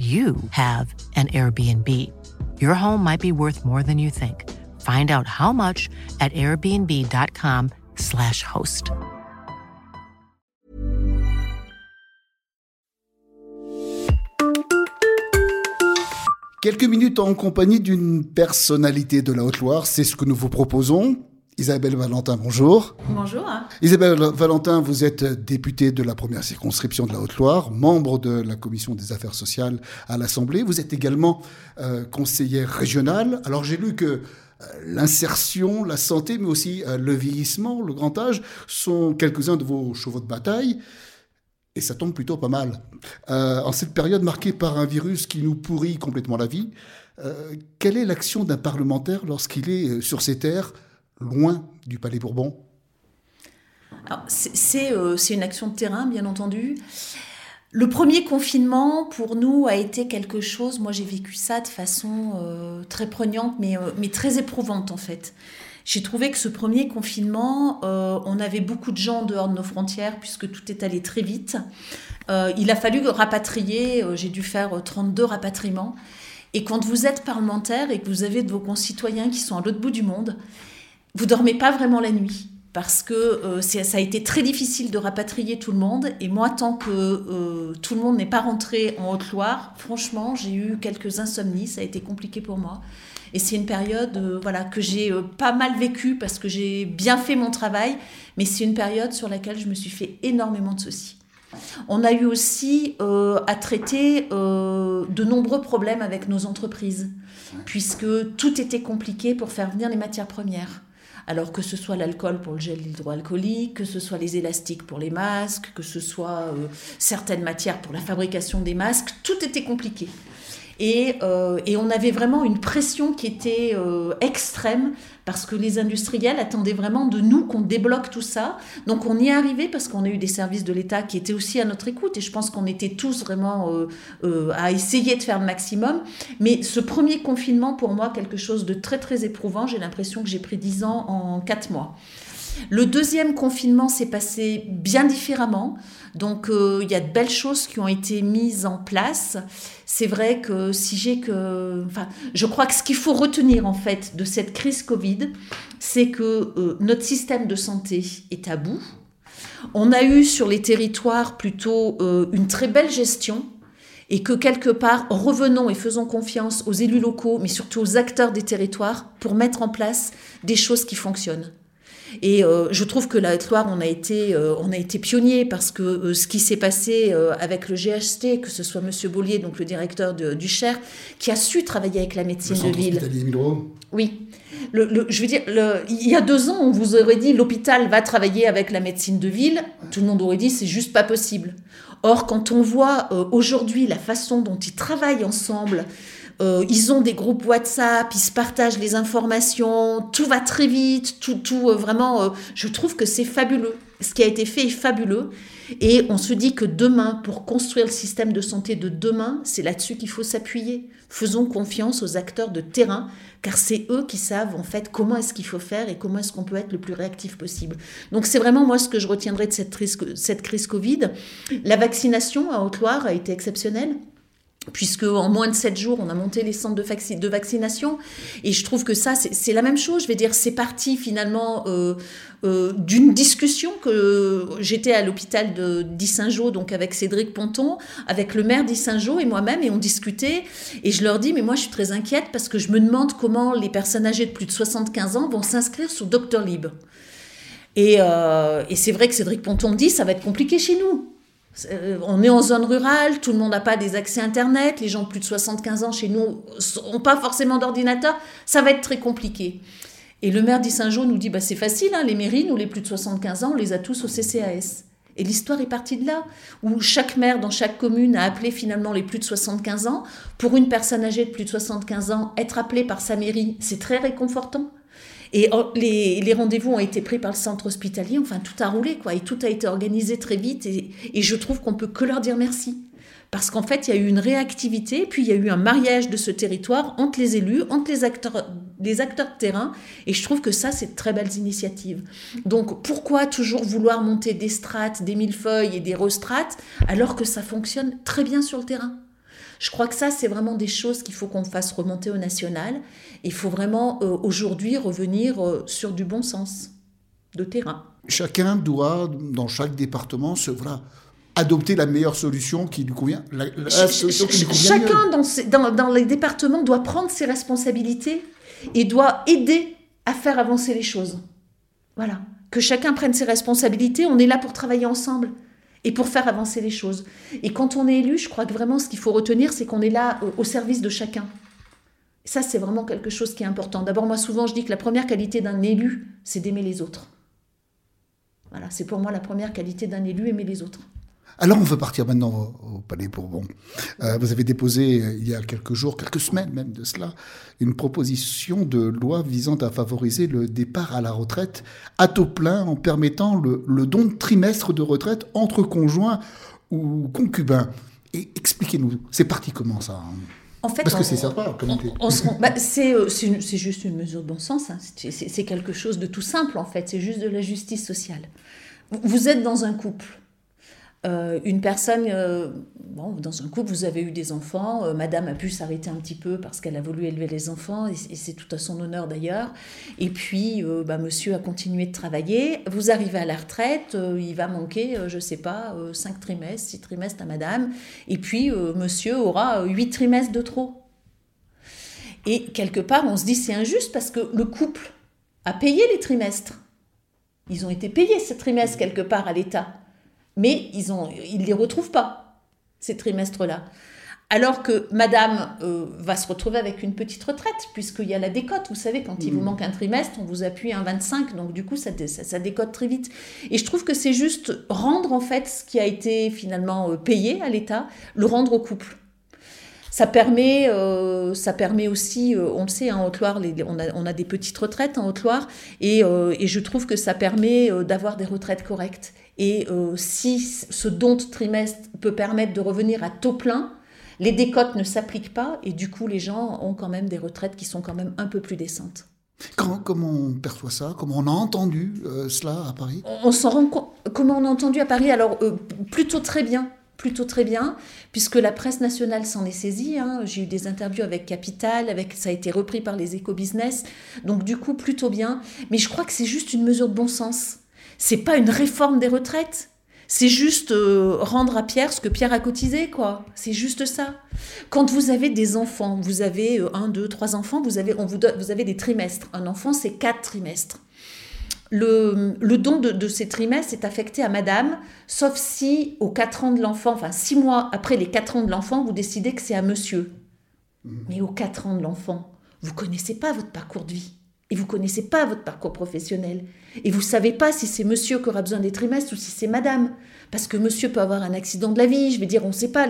you have an Airbnb. Your home might be worth more than you think. Find out how much at airbnb.com/slash host. Quelques minutes en compagnie d'une personnalité de la Haute-Loire, c'est ce que nous vous proposons. Isabelle Valentin, bonjour. Bonjour. Isabelle Valentin, vous êtes députée de la première circonscription de la Haute-Loire, membre de la commission des affaires sociales à l'Assemblée. Vous êtes également euh, conseillère régionale. Alors j'ai lu que euh, l'insertion, la santé, mais aussi euh, le vieillissement, le grand âge, sont quelques-uns de vos chevaux de bataille. Et ça tombe plutôt pas mal. en cette période marquée par un virus qui nous pourrit complètement la vie, quelle est l'action d'un parlementaire lorsqu'il est sur ces terres loin du Palais Bourbon euh, C'est une action de terrain, bien entendu. Le premier confinement, pour nous, a été quelque chose, moi j'ai vécu ça de façon euh, très prenante, mais, euh, mais très éprouvante en fait. J'ai trouvé que ce premier confinement, on avait beaucoup de gens dehors de nos frontières, puisque tout est allé très vite. il a fallu rapatrier, j'ai dû faire 32 rapatriements. Et quand vous êtes parlementaire et que vous avez de vos concitoyens qui sont à l'autre bout du monde, vous dormez pas vraiment la nuit parce que euh, ça a été très difficile de rapatrier tout le monde. Et moi, tant que euh, tout le monde n'est pas rentré en Haute-Loire, franchement, j'ai eu quelques insomnies. Ça a été compliqué pour moi. Et c'est une période euh, voilà, que j'ai pas mal vécue parce que j'ai bien fait mon travail. Mais c'est une période sur laquelle je me suis fait énormément de soucis. On a eu aussi à traiter de nombreux problèmes avec nos entreprises, puisque tout était compliqué pour faire venir les matières premières. Alors que ce soit l'alcool pour le gel hydroalcoolique, que ce soit les élastiques pour les masques, que ce soit euh, certaines matières pour la fabrication des masques, tout était compliqué. Euh, et, on avait vraiment une pression qui était euh, extrême parce que les industriels attendaient vraiment de nous qu'on débloque tout ça. Donc on y est arrivé parce qu'on a eu des services de l'État qui étaient aussi à notre écoute et je pense qu'on était tous vraiment euh, à essayer de faire le maximum. Mais ce premier confinement, pour moi, quelque chose de très très éprouvant. J'ai l'impression que j'ai pris 10 ans en 4 mois. Le deuxième confinement s'est passé bien différemment. Donc euh, il y a de belles choses qui ont été mises en place. C'est vrai que si j'ai que... Enfin, je crois que ce qu'il faut retenir en fait de cette crise Covid, c'est que euh, notre système de santé est à bout. On a eu sur les territoires plutôt euh, une très belle gestion et que quelque part, revenons et faisons confiance aux élus locaux, mais surtout aux acteurs des territoires pour mettre en place des choses qui fonctionnent. Et euh, je trouve que la Haute-Loire, on a été, euh, on a été pionnier parce que euh, ce qui s'est passé avec le GHT, que ce soit Monsieur Bollier, donc le directeur du Cher, qui a su travailler avec la médecine de ville. Oui. Le, je veux dire, il y a deux ans, on vous aurait dit l'hôpital va travailler avec la médecine de ville. Tout le monde aurait dit c'est juste pas possible. Or, quand on voit aujourd'hui la façon dont ils travaillent ensemble, euh, ils ont des groupes WhatsApp, ils se partagent les informations, tout va très vite, tout, tout euh, vraiment, euh, je trouve que c'est fabuleux. Ce qui a été fait est fabuleux. Et on se dit que demain, pour construire le système de santé de demain, c'est là-dessus qu'il faut s'appuyer. Faisons confiance aux acteurs de terrain, car c'est eux qui savent en fait comment est-ce qu'il faut faire et comment est-ce qu'on peut être le plus réactif possible. Donc c'est vraiment moi ce que je retiendrai de cette crise, cette crise Covid. La vaccination à Haute-Loire a été exceptionnelle puisque en moins de 7 jours, on a monté les centres de, vaccination. Et je trouve que ça, c'est la même chose. Je vais dire, c'est parti finalement euh, euh, d'une discussion que j'étais à l'hôpital d'Issingeau, donc avec Cédric Ponton, avec le maire d'Issingeau et moi-même, et on discutait. Et je leur dis, mais moi, je suis très inquiète parce que je me demande comment les personnes âgées de plus de 75 ans vont s'inscrire sur Doctolib. Et, euh, et c'est vrai que Cédric Ponton me dit, ça va être compliqué chez nous. Euh, on est en zone rurale, tout le monde n'a pas des accès Internet, les gens de plus de 75 ans chez nous n'ont pas forcément d'ordinateur, ça va être très compliqué. Et le maire d'Issingeau nous dit, bah, c'est facile, hein, les mairies, nous les plus de 75 ans, on les a tous au CCAS. Et l'histoire est partie de là, où chaque maire dans chaque commune a appelé finalement les plus de 75 ans. Pour une personne âgée de plus de 75 ans, être appelée par sa mairie, c'est très réconfortant. Et oh, les, rendez-vous ont été pris par le centre hospitalier, enfin tout a roulé, quoi, et tout a été organisé très vite, et, je trouve qu'on peut que leur dire merci. Parce qu'en fait, il y a eu une réactivité, puis il y a eu un mariage de ce territoire entre les élus, entre les acteurs, les acteurs de terrain, et je trouve que ça, c'est de très belles initiatives. Donc pourquoi toujours vouloir monter des strates, des millefeuilles et des restrates, alors que ça fonctionne très bien sur le terrain? Je crois que ça, c'est vraiment des choses qu'il faut qu'on fasse remonter au national. Il faut vraiment euh, aujourd'hui revenir euh, sur du bon sens de terrain. Chacun doit, dans chaque département, se, voilà, adopter la meilleure solution qui lui convient. Chacun dans, dans, les départements doit prendre ses responsabilités et doit aider à faire avancer les choses. Voilà. Que chacun prenne ses responsabilités, on est là pour travailler ensemble et pour faire avancer les choses. Et quand on est élu, je crois que vraiment ce qu'il faut retenir, c'est qu'on est là au service de chacun. Ça, c'est vraiment quelque chose qui est important. D'abord, moi, souvent, je dis que la première qualité d'un élu, c'est d'aimer les autres. Voilà, c'est pour moi la première qualité d'un élu, aimer les autres. Alors on veut partir maintenant au, Palais Bourbon. Euh, vous avez déposé euh, il y a quelques jours, quelques semaines même de cela, une proposition de loi visant à favoriser le départ à la retraite à taux plein en permettant le, don de trimestre de retraite entre conjoints ou concubins. Et expliquez-nous, c'est parti comment ça hein? En fait, Parce que c'est sympa bah, euh, c'est, juste une mesure de bon sens. Hein. C'est, quelque chose de tout simple, en fait. C'est juste de la justice sociale. Vous êtes dans un couple. Euh, une personne, euh, dans un couple, vous avez eu des enfants, euh, madame a pu s'arrêter un petit peu parce qu'elle a voulu élever les enfants, et, c'est tout à son honneur d'ailleurs. Et puis, bah, monsieur a continué de travailler. Vous arrivez à la retraite, il va manquer, je sais pas, cinq trimestres, six trimestres à madame. Et puis, monsieur aura huit trimestres de trop. Et quelque part, on se dit c'est injuste parce que le couple a payé les trimestres. Ils ont été payés ces trimestres quelque part à l'État mais ils ne ils les retrouvent pas, ces trimestres-là. Alors que madame euh, va se retrouver avec une petite retraite, puisqu'il y a la décote. Vous savez, quand il vous mm. manque un trimestre, on vous appuie un 25, donc du coup, ça, ça, décote très vite. Et je trouve que c'est juste rendre, en fait, ce qui a été finalement euh, payé à l'État, le rendre au couple. Ça permet, euh, ça permet aussi, on le sait, en Haute-Loire, on a, on a, des petites retraites en Haute-Loire, et, et, je trouve que ça permet d'avoir des retraites correctes. Et euh, si ce don de trimestre peut permettre de revenir à taux plein, les décotes ne s'appliquent pas et du coup les gens ont quand même des retraites qui sont quand même un peu plus décentes. comment on perçoit ça? Comment on a entendu euh, cela à Paris? On, s'en rend compte. Comment on a entendu à Paris? Alors, euh, plutôt très bien. Plutôt très bien, puisque la presse nationale s'en est saisie. Hein. J'ai eu des interviews avec Capital, avec, ça a été repris par les éco-business. Donc, du coup, plutôt bien. Mais je crois que c'est juste une mesure de bon sens c'est pas une réforme des retraites. C'est juste euh, rendre à Pierre ce que Pierre a cotisé, quoi. C'est juste ça. Quand vous avez des enfants, vous avez euh, un, deux, trois enfants, vous avez, on vous, vous avez des trimestres. Un enfant, c'est quatre trimestres. Le, don de, ces trimestres est affecté à madame, sauf si aux quatre ans de l'enfant, enfin six mois après les quatre ans de l'enfant, vous décidez que c'est à monsieur. Mmh. Mais aux quatre ans de l'enfant, vous connaissez pas votre parcours de vie et vous connaissez pas votre parcours professionnel. Et vous savez pas si c'est monsieur qui aura besoin des trimestres ou si c'est madame. Parce que monsieur peut avoir un accident de la vie, je vais dire, on ne sait pas,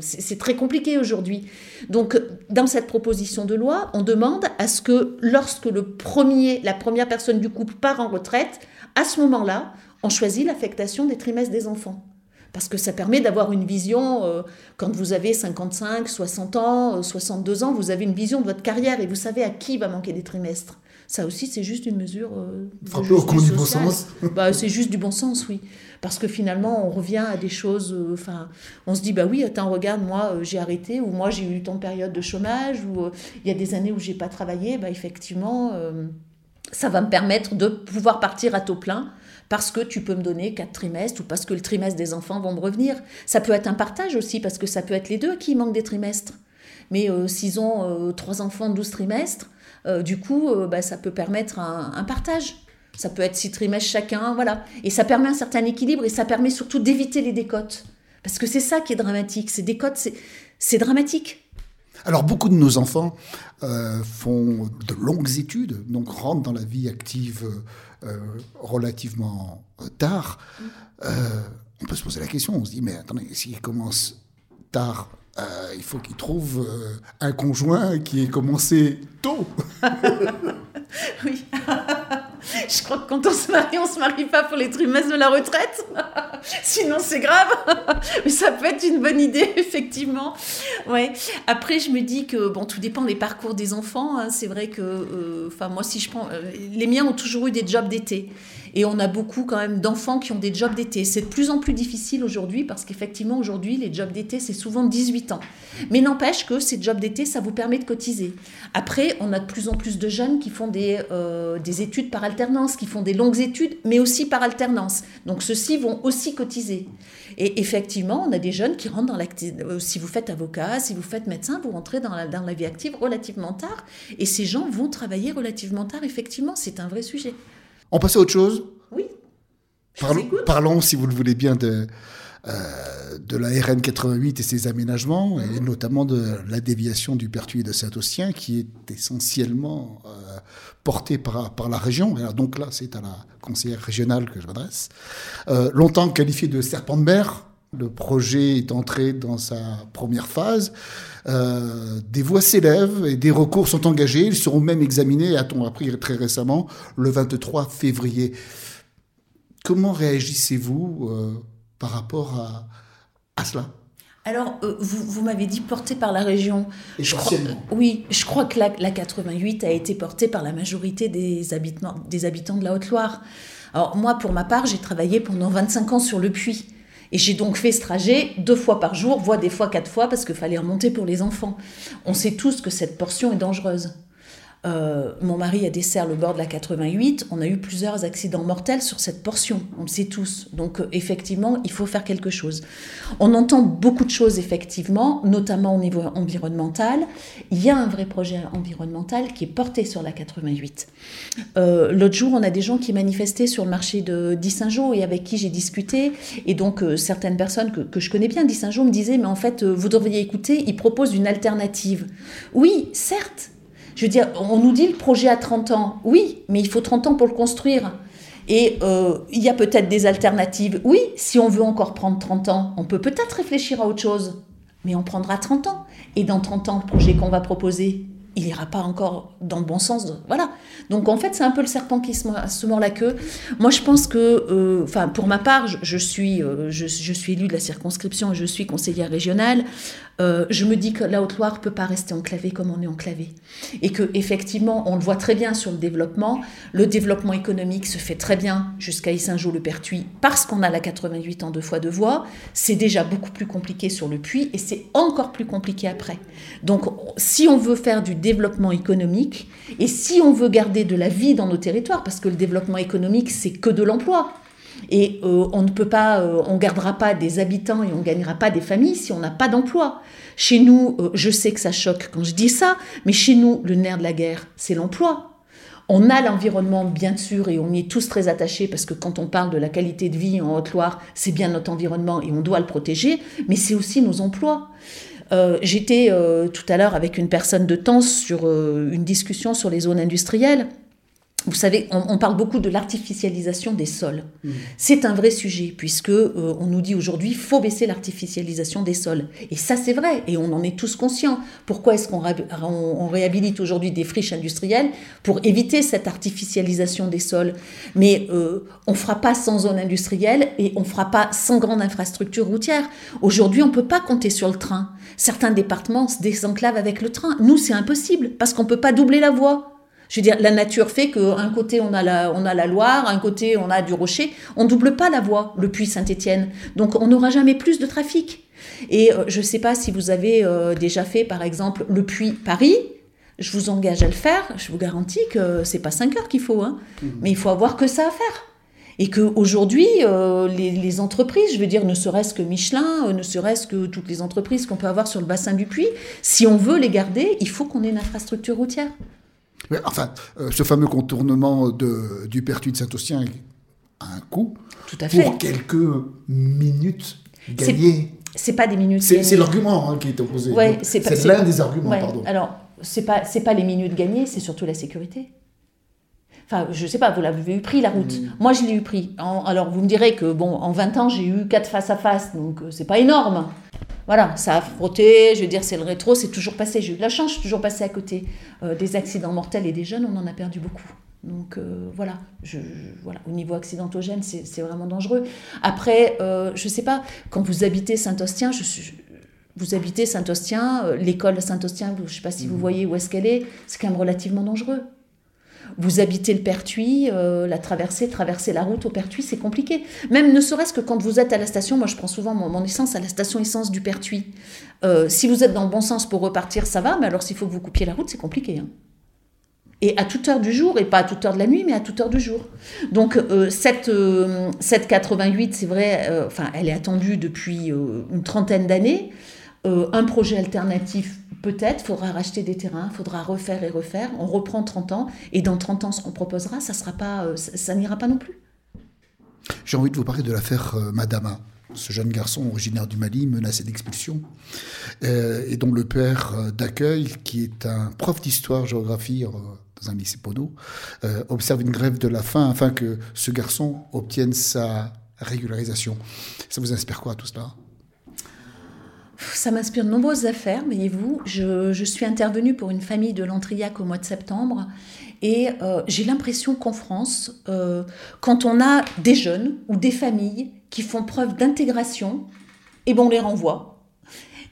c'est très compliqué aujourd'hui. Donc, dans cette proposition de loi, on demande à ce que lorsque le premier, la première personne du couple part en retraite, à ce moment-là, on choisit l'affectation des trimestres des enfants. Parce que ça permet d'avoir une vision, euh, quand vous avez 55, 60 ans, 62 euh, ans, vous avez une vision de votre carrière et vous savez à qui va manquer des trimestres. Ça aussi, c'est juste une mesure. Euh, du bon sens. bah, c'est juste du bon sens, oui. Parce que finalement, on revient à des choses. Euh, enfin, on se dit, bah oui, attends, regarde, moi, euh, j'ai arrêté, ou moi, j'ai eu tant de période de chômage, ou euh, il y a des années où j'ai pas travaillé. Bah, effectivement, ça va me permettre de pouvoir partir à taux plein parce que tu peux me donner quatre trimestres ou parce que le trimestre des enfants vont me revenir. Ça peut être un partage aussi, parce que ça peut être les deux qui manquent des trimestres. Mais s'ils ont trois enfants, 12 trimestres, euh, du coup, euh, bah, ça peut permettre un, partage. Ça peut être six trimestres chacun, voilà. Et ça permet un certain équilibre et ça permet surtout d'éviter les décotes. Parce que c'est ça qui est dramatique. Ces décotes, c'est dramatique. Alors beaucoup de nos enfants euh, font de longues études, donc rentrent dans la vie active relativement tard. on peut se poser la question, on se dit, mais attendez, s'il commence tard, euh, il faut qu'il trouve euh, un conjoint qui ait commencé tôt. oui. Je crois que quand on se marie, on se marie pas pour les trimestres de la retraite. Sinon, c'est grave. Mais ça peut être une bonne idée, effectivement. Ouais. Après, je me dis que bon, tout dépend des parcours des enfants. Hein. C'est vrai que, euh, enfin, moi, si je prends, les miens ont toujours eu des jobs d'été. Et on a beaucoup quand même d'enfants qui ont des jobs d'été. C'est de plus en plus difficile aujourd'hui parce qu'effectivement, aujourd'hui, les jobs d'été, c'est souvent 18 ans. Mais n'empêche que ces jobs d'été, ça vous permet de cotiser. Après, on a de plus en plus de jeunes qui font des, euh, des études par alternance, qui font des longues études, mais aussi par alternance. Donc ceux-ci vont aussi cotiser. Et effectivement, on a des jeunes qui rentrent dans l'activité. Euh, si vous faites avocat, si vous faites médecin, vous rentrez dans la, dans la vie active relativement tard. Et ces gens vont travailler relativement tard, effectivement. C'est un vrai sujet. On passe à autre chose? Oui. Parlons, si vous le voulez bien, de, euh, de la RN 88 et ses aménagements, et notamment de la déviation du Pertuis de Saint-Austien, qui est essentiellement euh, portée par, par la région. donc là, c'est à la conseillère régionale que je m'adresse. Euh, longtemps qualifié de serpent de mer, le projet est entré dans sa première phase. Euh, des voix s'élèvent et des recours sont engagés. Ils seront même examinés, a-t-on appris très récemment, le 23 février. Comment réagissez-vous euh, par rapport à, cela alors, euh, vous, m'avez dit porté par la région. Je crois, oui, je crois que la, la, 88 a été portée par la majorité des habitants, des habitants de la Haute-Loire. Alors, moi, pour ma part, j'ai travaillé pendant 25 ans sur le puits. Et j'ai donc fait ce trajet deux fois par jour, voire des fois quatre fois, parce qu'il fallait remonter pour les enfants. On sait tous que cette portion est dangereuse. Euh, mon mari a dessert le bord de la 88. On a eu plusieurs accidents mortels sur cette portion. On le sait tous. Donc, euh, effectivement, il faut faire quelque chose. On entend beaucoup de choses, effectivement, notamment au niveau environnemental. Il y a un vrai projet environnemental qui est porté sur la 88. Euh, l'autre jour, on a des gens qui manifestaient sur le marché de saint et avec qui j'ai discuté. Et donc, certaines personnes que, je connais bien saint me disaient Mais en fait, vous devriez écouter, ils proposent une alternative. Oui, certes je veux dire, on nous dit le projet a 30 ans. Oui, mais il faut 30 ans pour le construire. Et euh, il y a peut-être des alternatives. Oui, si on veut encore prendre 30 ans, on peut peut-être réfléchir à autre chose. Mais on prendra 30 ans. Et dans 30 ans, le projet qu'on va proposer, il n'ira pas encore dans le bon sens. voilà. Donc en fait, c'est un peu le serpent qui se, mord la queue. Moi, je pense que, euh, enfin, pour ma part, je, suis, euh, je, je, suis élue de la circonscription, je suis conseillère régionale. Euh, je me dis que la Haute-Loire peut pas rester enclavée comme on est enclavé. Et que effectivement, on le voit très bien sur le développement. Le développement économique se fait très bien jusqu'à Issingeau-le-Pertuis parce qu'on a la 88 en deux fois deux voies. C'est déjà beaucoup plus compliqué sur le puits et c'est encore plus compliqué après. Donc, si on veut faire du développement économique et si on veut garder de la vie dans nos territoires, parce que le développement économique, c'est que de l'emploi. Et euh, on ne peut pas, euh, on gardera pas des habitants et on gagnera pas des familles si on n'a pas d'emploi. Chez nous, euh, je sais que ça choque quand je dis ça, mais chez nous, le nerf de la guerre, c'est l'emploi. On a l'environnement, bien sûr, et on y est tous très attachés parce que quand on parle de la qualité de vie en Haute-Loire, c'est bien notre environnement et on doit le protéger, mais c'est aussi nos emplois. J'étais tout à l'heure avec une personne de temps sur une discussion sur les zones industrielles vous savez, on, parle beaucoup de l'artificialisation des sols. Mmh. C'est un vrai sujet puisque euh, on nous dit aujourd'hui faut baisser l'artificialisation des sols. Et ça c'est vrai et on en est tous conscients. Pourquoi est-ce qu'on on, réhabilite aujourd'hui des friches industrielles pour éviter cette artificialisation des sols? Mais euh, on fera pas sans zone industrielle et on fera pas sans grande infrastructure routière. Aujourd'hui, on peut pas compter sur le train. Certains départements se désenclavent avec le train. Nous, c'est impossible parce qu'on peut pas doubler la voie. Je veux dire, la nature fait qu'un côté on a, la, on a la Loire, un côté on a du Rocher. On double pas la voie, le puits Saint-Étienne. Donc on n'aura jamais plus de trafic. Et euh, je ne sais pas si vous avez euh, déjà fait, par exemple, le puits Paris. Je vous engage à le faire. Je vous garantis que c'est pas 5 heures qu'il faut, hein. mmh. mais il faut avoir que ça à faire. Et qu'aujourd'hui, euh, les, les, entreprises, je veux dire, ne serait-ce que Michelin, ne serait-ce que toutes les entreprises qu'on peut avoir sur le bassin du puits, si on veut les garder, il faut qu'on ait une infrastructure routière. Enfin, euh, ce fameux contournement de, du Pertuis de Saint-Austien a un coût. Tout à fait. Pour quelques minutes gagnées. C'est pas des minutes. C'est l'argument hein, qui est opposé. Ouais, c'est l'un des arguments, pardon. Alors, c'est pas, pas les minutes gagnées, c'est surtout la sécurité. Enfin, je sais pas, vous l'avez eu pris la route. Moi, je l'ai eu pris. alors, vous me direz que, bon, en 20 ans, j'ai eu quatre face à face, donc euh, c'est pas énorme. Voilà, ça a frotté, je veux dire, c'est le rétro, c'est toujours passé. J'ai eu de la chance, je suis toujours passé à côté. Euh, des accidents mortels et des jeunes, on en a perdu beaucoup. Donc euh, voilà, je, voilà, au niveau accidentogène, c'est vraiment dangereux. Après, euh, je sais pas, quand vous habitez Saint-Ostien, je, vous habitez Saint-Ostien, l'école Saint-Ostien, je sais pas si vous mmh. voyez où est-ce qu'elle est, c'est quand même relativement dangereux. Vous habitez le Pertuis, euh, la traversée, traverser la route au Pertuis, c'est compliqué. Même ne serait-ce que quand vous êtes à la station, moi je prends souvent mon, essence à la station essence du Pertuis. Euh, si vous êtes dans le bon sens pour repartir, ça va, mais alors s'il faut que vous coupiez la route, c'est compliqué. Hein. Et à toute heure du jour, et pas à toute heure de la nuit, mais à toute heure du jour. Donc euh, cette, cette 88, c'est vrai, elle est attendue depuis une trentaine d'années. un projet alternatif peut-être faudra racheter des terrains, faudra refaire et refaire. On reprend 30 ans et dans 30 ans, ce qu'on proposera, ça sera pas, euh, ça, n'ira pas non plus. J'ai envie de vous parler de l'affaire euh, Madama. Ce jeune garçon originaire du Mali, menacé d'expulsion, euh, et dont le père d'accueil, qui est un prof d'histoire-géographie dans un lycée Pono, observe une grève de la faim afin que ce garçon obtienne sa régularisation. Ça vous inspire quoi tout cela? Ça m'inspire de nombreuses affaires, voyez-vous. Je, suis intervenue pour une famille de Lantrillac au mois de septembre et euh, j'ai l'impression qu'en France, euh, quand on a des jeunes ou des familles qui font preuve d'intégration, et eh ben on les renvoie.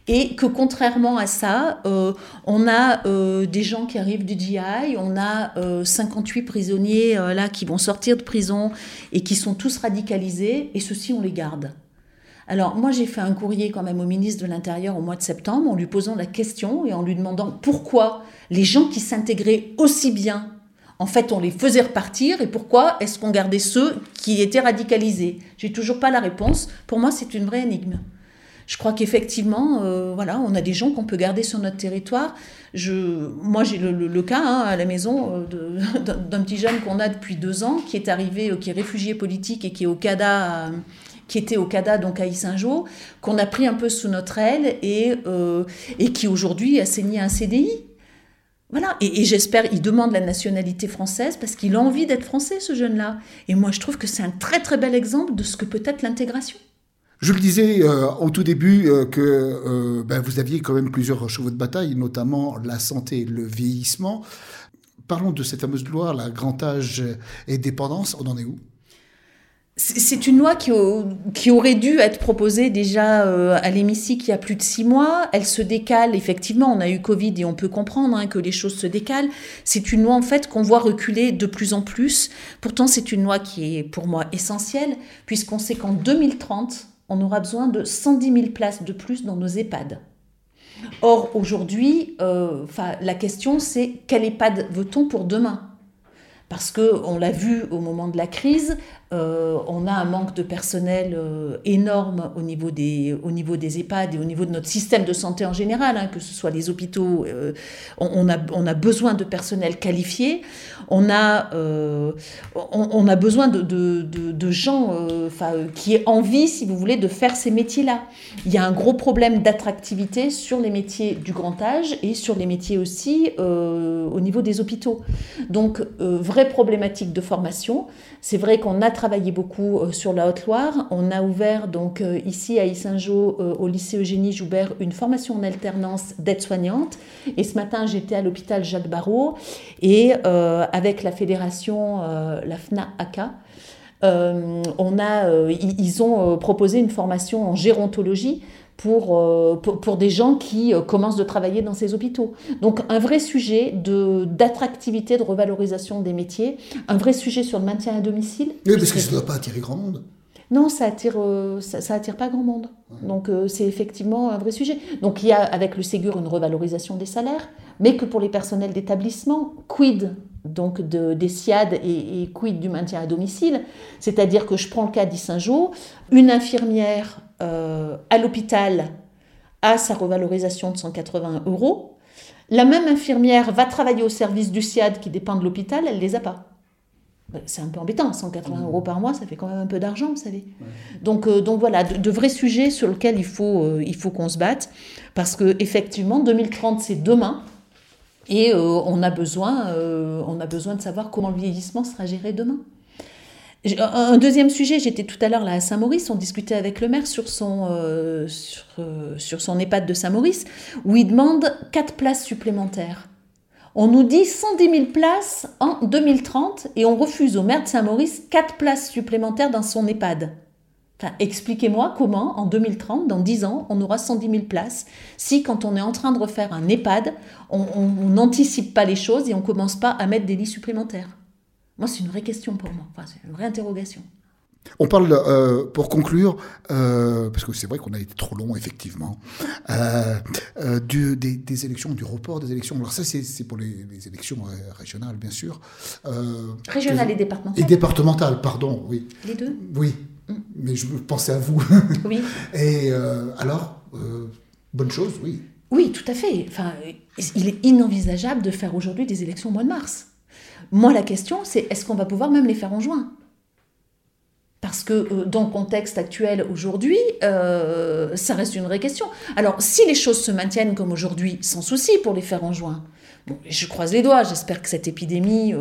Et que contrairement à ça, euh, on a des gens qui arrivent du GI, on a 58 prisonniers là qui vont sortir de prison et qui sont tous radicalisés, et ceux-ci on les garde. Alors moi j'ai fait un courrier quand même au ministre de l'Intérieur au mois de septembre en lui posant la question et en lui demandant pourquoi les gens qui s'intégraient aussi bien, en fait on les faisait repartir et pourquoi est-ce qu'on gardait ceux qui étaient radicalisés? J'ai toujours pas la réponse. Pour moi c'est une vraie énigme. Je crois qu'effectivement, euh, voilà, on a des gens qu'on peut garder sur notre territoire. Moi, j'ai le, cas hein, à la maison euh, d'un petit jeune qu'on a depuis deux ans, qui est arrivé, euh, qui est réfugié politique et qui est au CADA qui était au CADA, donc à Issingeau, qu'on a pris un peu sous notre aile et, euh, et qui aujourd'hui a saigné un CDI. Voilà, et, j'espère, il demande la nationalité française parce qu'il a envie d'être français, ce jeune-là. Et moi, je trouve que c'est un très très bel exemple de ce que peut être l'intégration. Je le disais euh, au tout début euh, que ben, vous aviez quand même plusieurs chevaux de bataille, notamment la santé, le vieillissement. Parlons de cette fameuse loi, la grand âge et dépendance. On en est où? C'est une loi qui, aurait dû être proposée déjà euh, à l'hémicycle il y a plus de six mois. Elle se décale, effectivement, on a eu Covid et on peut comprendre hein, que les choses se décalent. C'est une loi en fait qu'on voit reculer de plus en plus. Pourtant, c'est une loi qui est pour moi essentielle, puisqu'on sait qu'en 2030, on aura besoin de 110 000 places de plus dans nos EHPAD. Or, aujourd'hui, euh, la question c'est quel EHPAD veut-on pour demain? Parce que on l'a vu au moment de la crise, euh, on a un manque de personnel euh, énorme au niveau, des, au niveau des EHPAD et au niveau de notre système de santé en général, hein, que ce soit les hôpitaux. Euh, on, a, on a besoin de personnel qualifié. On a, on, a besoin de, de, de, gens qui aient envie, si vous voulez, de faire ces métiers-là. Il y a un gros problème d'attractivité sur les métiers du grand âge et sur les métiers aussi au niveau des hôpitaux. Donc, vraie problématique de formation. C'est vrai qu'on a travaillé beaucoup euh, sur la Haute-Loire. On a ouvert donc euh, ici à Issingeau, euh, au lycée Eugénie Joubert, une formation en alternance d'aide-soignante. Et ce matin, j'étais à l'hôpital Jacques Barrault et avec la fédération, la FNA-ACA, on a, ils ont proposé une formation en gérontologie pour, pour, des gens qui commencent de travailler dans ces hôpitaux. Donc un vrai sujet d'attractivité, de, revalorisation des métiers, un vrai sujet sur le maintien à domicile. Oui, parce que ça ne doit pas attirer grand monde. Non, ça attire, ça, attire pas grand monde. Donc c'est effectivement un vrai sujet. Donc il y a avec le Ségur une revalorisation des salaires, mais que pour les personnels d'établissement, quid donc de, des SIAD et, quid du maintien à domicile? C'est-à-dire que je prends le cas d'Issingeau, une infirmière euh, à l'hôpital a sa revalorisation de 180 euros. La même infirmière va travailler au service du SIAD qui dépend de l'hôpital, elle ne les a pas. Ben, c'est un peu embêtant, 180 euros par mois, ça fait quand même un peu d'argent, vous savez. Donc, euh, donc voilà, de, vrais sujets sur lesquels il faut, euh, il faut qu'on se batte, parce que effectivement, 2030, c'est demain. Et on, a besoin, on a besoin de savoir comment le vieillissement sera géré demain. Un deuxième sujet, j'étais tout à l'heure là à Saint-Maurice, on discutait avec le maire sur son, sur, son EHPAD de Saint-Maurice, où il demande 4 places supplémentaires. On nous dit 110 000 places en 2030 et on refuse au maire de Saint-Maurice 4 places supplémentaires dans son EHPAD. Expliquez-moi comment, en 2030, dans 10 ans, on aura 110 000 places, si quand on est en train de refaire un EHPAD, on n'anticipe pas les choses et on commence pas à mettre des lits supplémentaires. Moi, c'est une vraie question pour moi, enfin, c'est une vraie interrogation. On parle, euh, pour conclure, euh, parce que c'est vrai qu'on a été trop long, effectivement, euh, des, élections, du report des élections. Alors ça, c'est pour les, élections régionales, bien sûr. régionales et départementales. Et départementales, pardon, oui. Les deux? Oui, mm. mais je pensais à vous. Oui. et alors, bonne chose, oui. Oui, tout à fait. Enfin, il est inenvisageable de faire aujourd'hui des élections au mois de mars. Moi, la question, c'est est-ce qu'on va pouvoir même les faire en juin? Parce que euh, dans le contexte actuel aujourd'hui, euh, ça reste une vraie question. Alors, si les choses se maintiennent comme aujourd'hui, sans souci pour les faire en juin, je croise les doigts, j'espère que cette épidémie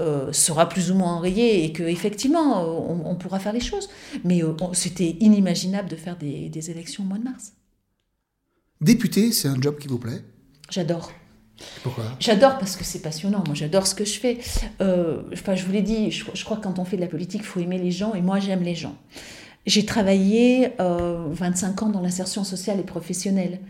euh, sera plus ou moins enrayée et qu'effectivement, on, on, pourra faire les choses. Mais c'était inimaginable de faire des, des élections au mois de mars. Député, c'est un job qui vous plaît? J'adore. Pourquoi? J'adore parce que c'est passionnant. Moi, j'adore ce que je fais. Euh, je vous l'ai dit, je, crois que quand on fait de la politique, il faut aimer les gens. Et moi, j'aime les gens. J'ai travaillé 25 euh, ans dans l'insertion sociale et professionnelle.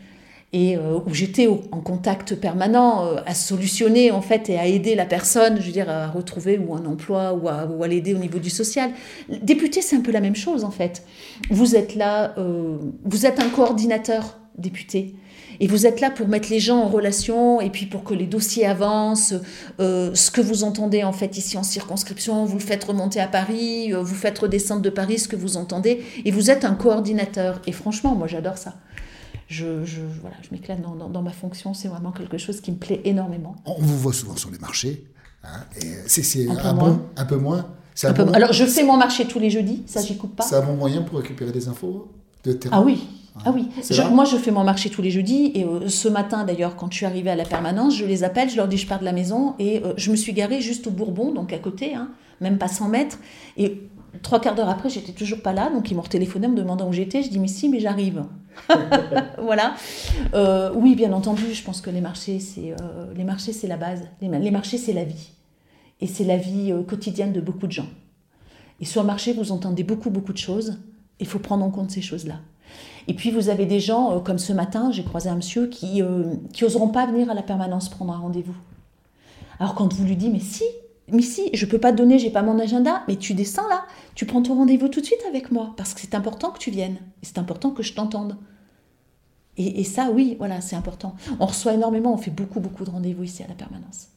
Et euh, où j'étais en contact permanent à solutionner en fait et à aider la personne, je veux dire, à retrouver ou un emploi ou à l'aider au niveau du social. Député, c'est un peu la même chose en fait. Vous êtes là, vous êtes un coordinateur député. Et vous êtes là pour mettre les gens en relation et puis pour que les dossiers avancent. Euh, ce que vous entendez en fait ici en circonscription, vous le faites remonter à Paris, euh, vous faites redescendre de Paris ce que vous entendez. Et vous êtes un coordinateur. Et franchement, moi j'adore ça. Je, je, voilà, je m'éclate dans, dans, ma fonction. C'est vraiment quelque chose qui me plaît énormément. On vous voit souvent sur les marchés. Hein, c'est un, un, bon, un peu moins. Un peu, alors, je fais mon marché tous les jeudis, ça, j'y coupe pas. C'est un bon moyen pour récupérer des infos de terrain Ah oui, ah oui, moi je fais mon marché tous les jeudis et euh, ce matin d'ailleurs quand je suis arrivée à la permanence, je les appelle, je leur dis je pars de la maison et euh, je me suis garée juste au Bourbon, donc à côté, hein, même pas 100 mètres. Et trois quarts d'heure après, j'étais toujours pas là, donc ils m'ont téléphoné en me demandant où j'étais. Je dis mais si, mais j'arrive. voilà. Euh, oui, bien entendu, je pense que les marchés c'est les marchés c'est la base. Les, les marchés c'est la vie et c'est la vie quotidienne de beaucoup de gens. Et sur le marché, vous entendez beaucoup beaucoup de choses. Il faut prendre en compte ces choses-là. Et puis vous avez des gens, euh, comme ce matin, j'ai croisé un monsieur qui euh, pas venir à la permanence prendre un rendez-vous. Alors quand vous lui dites, mais si, mais si, je peux pas te donner, j'ai pas mon agenda, mais tu descends là, tu prends ton rendez-vous tout de suite avec moi, parce que c'est important que tu viennes, et c'est important que je t'entende. Et, et, ça, oui, voilà, c'est important. On reçoit énormément, on fait beaucoup, beaucoup de rendez-vous ici à la permanence.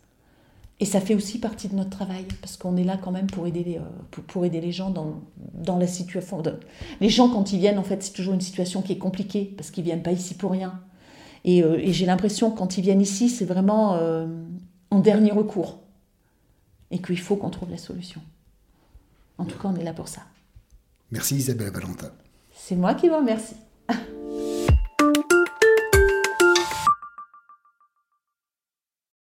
Et ça fait aussi partie de notre travail, parce qu'on est là quand même pour aider les, euh, pour, aider les gens dans, dans la situation. les gens, quand ils viennent, en fait, c'est toujours une situation qui est compliquée, parce qu'ils viennent pas ici pour rien. Et, euh, j'ai l'impression que quand ils viennent ici, c'est vraiment euh, en dernier recours. Et qu'il faut qu'on trouve la solution. En tout cas, on est là pour ça. Merci Isabelle Valentin. C'est moi qui vous remercie.